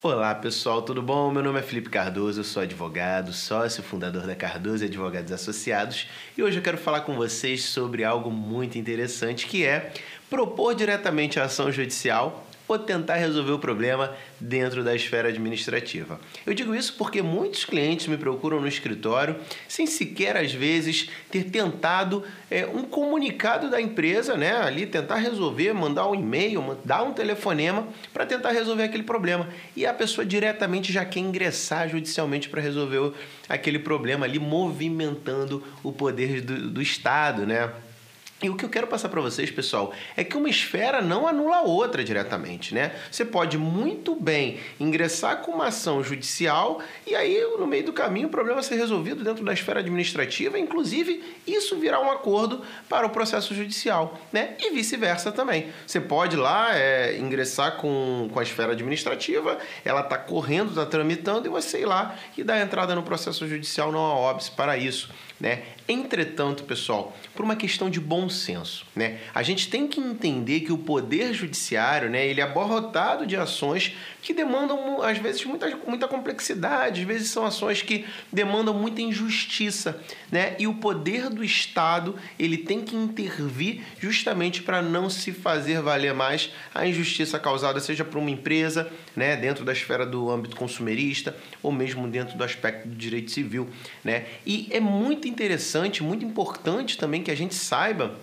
Olá pessoal, tudo bom? Meu nome é Felipe Cardoso, eu sou advogado, sócio fundador da Cardoso Advogados Associados e hoje eu quero falar com vocês sobre algo muito interessante que é propor diretamente a ação judicial ou tentar resolver o problema dentro da esfera administrativa. Eu digo isso porque muitos clientes me procuram no escritório sem sequer, às vezes, ter tentado é, um comunicado da empresa, né? Ali tentar resolver, mandar um e-mail, mandar um telefonema para tentar resolver aquele problema. E a pessoa diretamente já quer ingressar judicialmente para resolver aquele problema ali, movimentando o poder do, do Estado, né? E o que eu quero passar para vocês, pessoal, é que uma esfera não anula a outra diretamente, né? Você pode muito bem ingressar com uma ação judicial e aí, no meio do caminho, o problema ser resolvido dentro da esfera administrativa, inclusive isso virar um acordo para o processo judicial, né? E vice-versa também. Você pode lá é, ingressar com, com a esfera administrativa, ela está correndo, está tramitando, e você ir lá e dar entrada no processo judicial, não há óbice para isso. Né? Entretanto, pessoal, por uma questão de bom senso, né? a gente tem que entender que o poder judiciário né, ele é abarrotado de ações que demandam, às vezes, muita, muita complexidade, às vezes são ações que demandam muita injustiça. Né? E o poder do Estado ele tem que intervir justamente para não se fazer valer mais a injustiça causada, seja por uma empresa, né, dentro da esfera do âmbito consumerista, ou mesmo dentro do aspecto do direito civil. Né? E é muito interessante, muito importante também que a gente saiba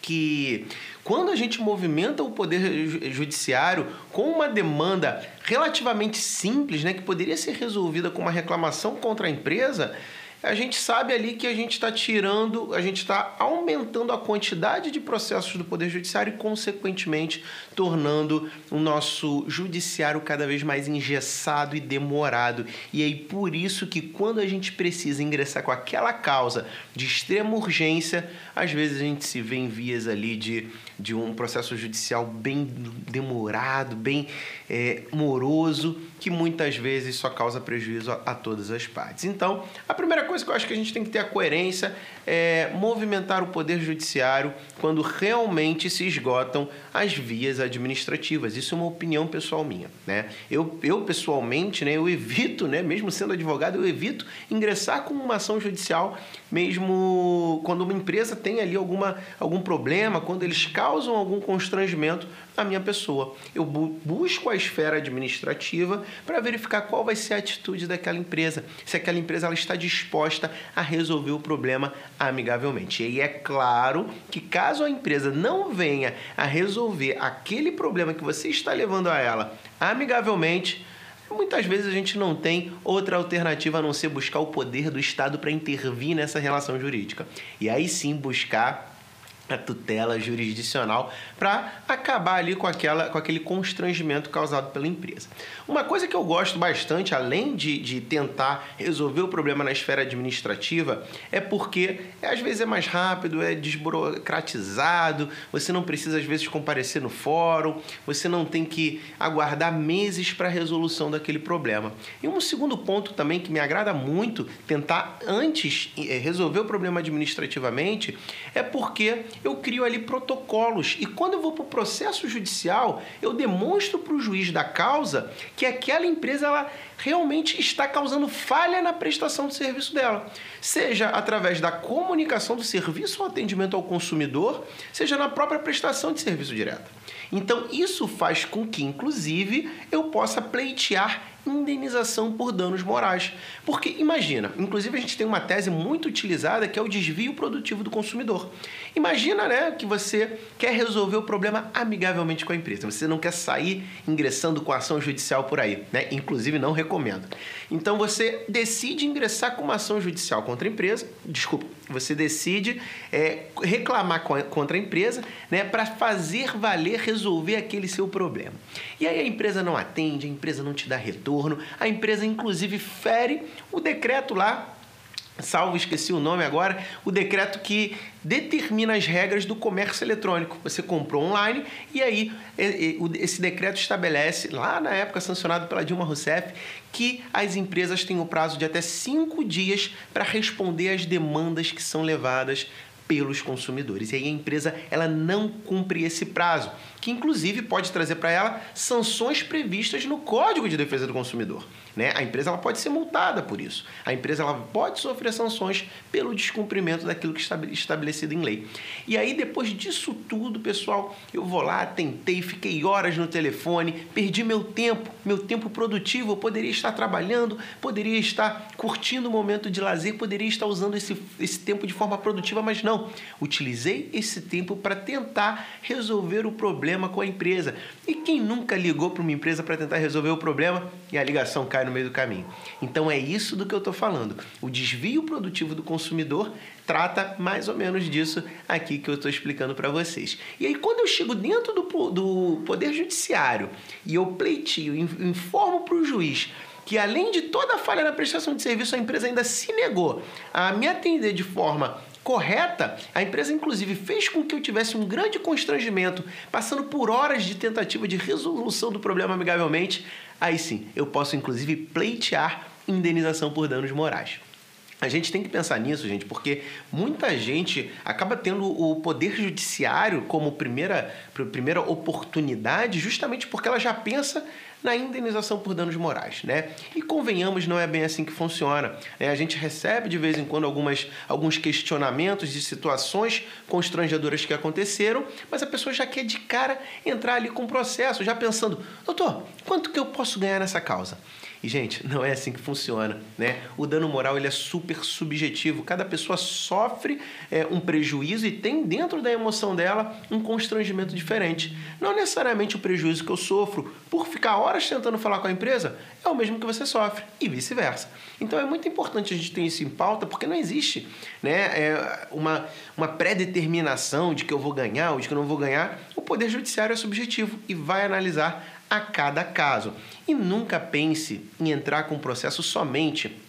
que quando a gente movimenta o poder judiciário com uma demanda relativamente simples, né, que poderia ser resolvida com uma reclamação contra a empresa, a gente sabe ali que a gente está tirando, a gente está aumentando a quantidade de processos do Poder Judiciário e, consequentemente, tornando o nosso judiciário cada vez mais engessado e demorado. E aí, por isso que quando a gente precisa ingressar com aquela causa de extrema urgência, às vezes a gente se vê em vias ali de, de um processo judicial bem demorado, bem é, moroso, que muitas vezes só causa prejuízo a, a todas as partes. Então, a primeira coisa coisa que eu acho que a gente tem que ter a coerência é movimentar o poder judiciário quando realmente se esgotam as vias administrativas. Isso é uma opinião pessoal minha, né? Eu, eu pessoalmente, né, eu evito, né, mesmo sendo advogado, eu evito ingressar com uma ação judicial mesmo quando uma empresa tem ali alguma, algum problema, quando eles causam algum constrangimento à minha pessoa. Eu bu busco a esfera administrativa para verificar qual vai ser a atitude daquela empresa, se aquela empresa ela está disposta a resolver o problema amigavelmente. E é claro que caso a empresa não venha a resolver aquele problema que você está levando a ela amigavelmente, muitas vezes a gente não tem outra alternativa a não ser buscar o poder do Estado para intervir nessa relação jurídica. E aí sim buscar a tutela jurisdicional para acabar ali com, aquela, com aquele constrangimento causado pela empresa. Uma coisa que eu gosto bastante, além de, de tentar resolver o problema na esfera administrativa, é porque às vezes é mais rápido, é desburocratizado, você não precisa às vezes comparecer no fórum, você não tem que aguardar meses para a resolução daquele problema. E um segundo ponto também que me agrada muito, tentar antes eh, resolver o problema administrativamente, é porque eu crio ali protocolos. E quando eu vou para o processo judicial, eu demonstro para o juiz da causa que aquela empresa ela realmente está causando falha na prestação do serviço dela, seja através da comunicação do serviço ou atendimento ao consumidor, seja na própria prestação de serviço direta. Então, isso faz com que, inclusive, eu possa pleitear indenização por danos morais. Porque imagina, inclusive a gente tem uma tese muito utilizada que é o desvio produtivo do consumidor. Imagina, né, que você quer resolver o problema amigavelmente com a empresa. Você não quer sair ingressando com ação judicial por aí, né? Inclusive não recomendo. Então você decide ingressar com uma ação judicial contra a empresa, desculpa, você decide é, reclamar contra a empresa, né, para fazer valer resolver aquele seu problema. E aí a empresa não atende, a empresa não te dá retorno, a empresa inclusive fere o decreto lá salvo esqueci o nome agora, o decreto que determina as regras do comércio eletrônico. Você comprou online e aí esse decreto estabelece, lá na época sancionado pela Dilma Rousseff, que as empresas têm o prazo de até cinco dias para responder às demandas que são levadas pelos consumidores. E aí a empresa ela não cumpre esse prazo, que inclusive pode trazer para ela sanções previstas no Código de Defesa do Consumidor. Né? A empresa ela pode ser multada por isso. A empresa ela pode sofrer sanções pelo descumprimento daquilo que está estabelecido em lei. E aí, depois disso tudo, pessoal, eu vou lá, tentei, fiquei horas no telefone, perdi meu tempo, meu tempo produtivo. Eu poderia estar trabalhando, poderia estar curtindo o momento de lazer, poderia estar usando esse, esse tempo de forma produtiva, mas não. Utilizei esse tempo para tentar resolver o problema com a empresa. E quem nunca ligou para uma empresa para tentar resolver o problema e a ligação cai no meio do caminho. Então é isso do que eu estou falando. O desvio produtivo do consumidor trata mais ou menos disso aqui que eu estou explicando para vocês. E aí, quando eu chego dentro do, do Poder Judiciário e eu pleitio, informo para o juiz que além de toda a falha na prestação de serviço, a empresa ainda se negou a me atender de forma correta, a empresa inclusive fez com que eu tivesse um grande constrangimento, passando por horas de tentativa de resolução do problema amigavelmente, aí sim, eu posso inclusive pleitear indenização por danos morais. A gente tem que pensar nisso, gente, porque muita gente acaba tendo o poder judiciário como primeira, primeira oportunidade justamente porque ela já pensa na indenização por danos morais, né? E convenhamos, não é bem assim que funciona. Né? A gente recebe de vez em quando algumas, alguns questionamentos de situações constrangedoras que aconteceram, mas a pessoa já quer de cara entrar ali com o processo, já pensando, doutor, quanto que eu posso ganhar nessa causa? E, gente, não é assim que funciona, né? O dano moral ele é super subjetivo. Cada pessoa sofre é, um prejuízo e tem dentro da emoção dela um constrangimento diferente. Não necessariamente o prejuízo que eu sofro por ficar horas tentando falar com a empresa é o mesmo que você sofre e vice-versa. Então é muito importante a gente ter isso em pauta porque não existe né, é uma, uma pré-determinação de que eu vou ganhar ou de que eu não vou ganhar. O Poder Judiciário é subjetivo e vai analisar a cada caso. E nunca pense em entrar com o processo somente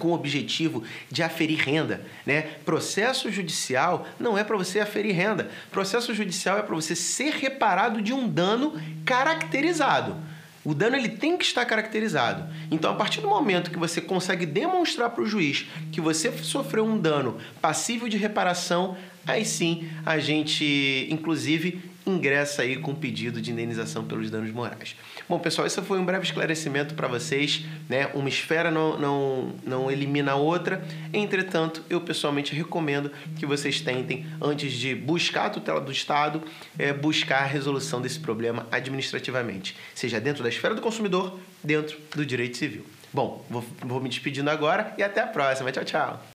com o objetivo de aferir renda, né? Processo judicial não é para você aferir renda. Processo judicial é para você ser reparado de um dano caracterizado. O dano ele tem que estar caracterizado. Então, a partir do momento que você consegue demonstrar para o juiz que você sofreu um dano passível de reparação, aí sim a gente, inclusive, ingressa aí com pedido de indenização pelos danos morais. Bom, pessoal, esse foi um breve esclarecimento para vocês, né? Uma esfera não, não, não elimina a outra, entretanto, eu pessoalmente recomendo que vocês tentem, antes de buscar a tutela do Estado, é, buscar a resolução desse problema administrativamente, seja dentro da esfera do consumidor, dentro do direito civil. Bom, vou, vou me despedindo agora e até a próxima. Tchau, tchau.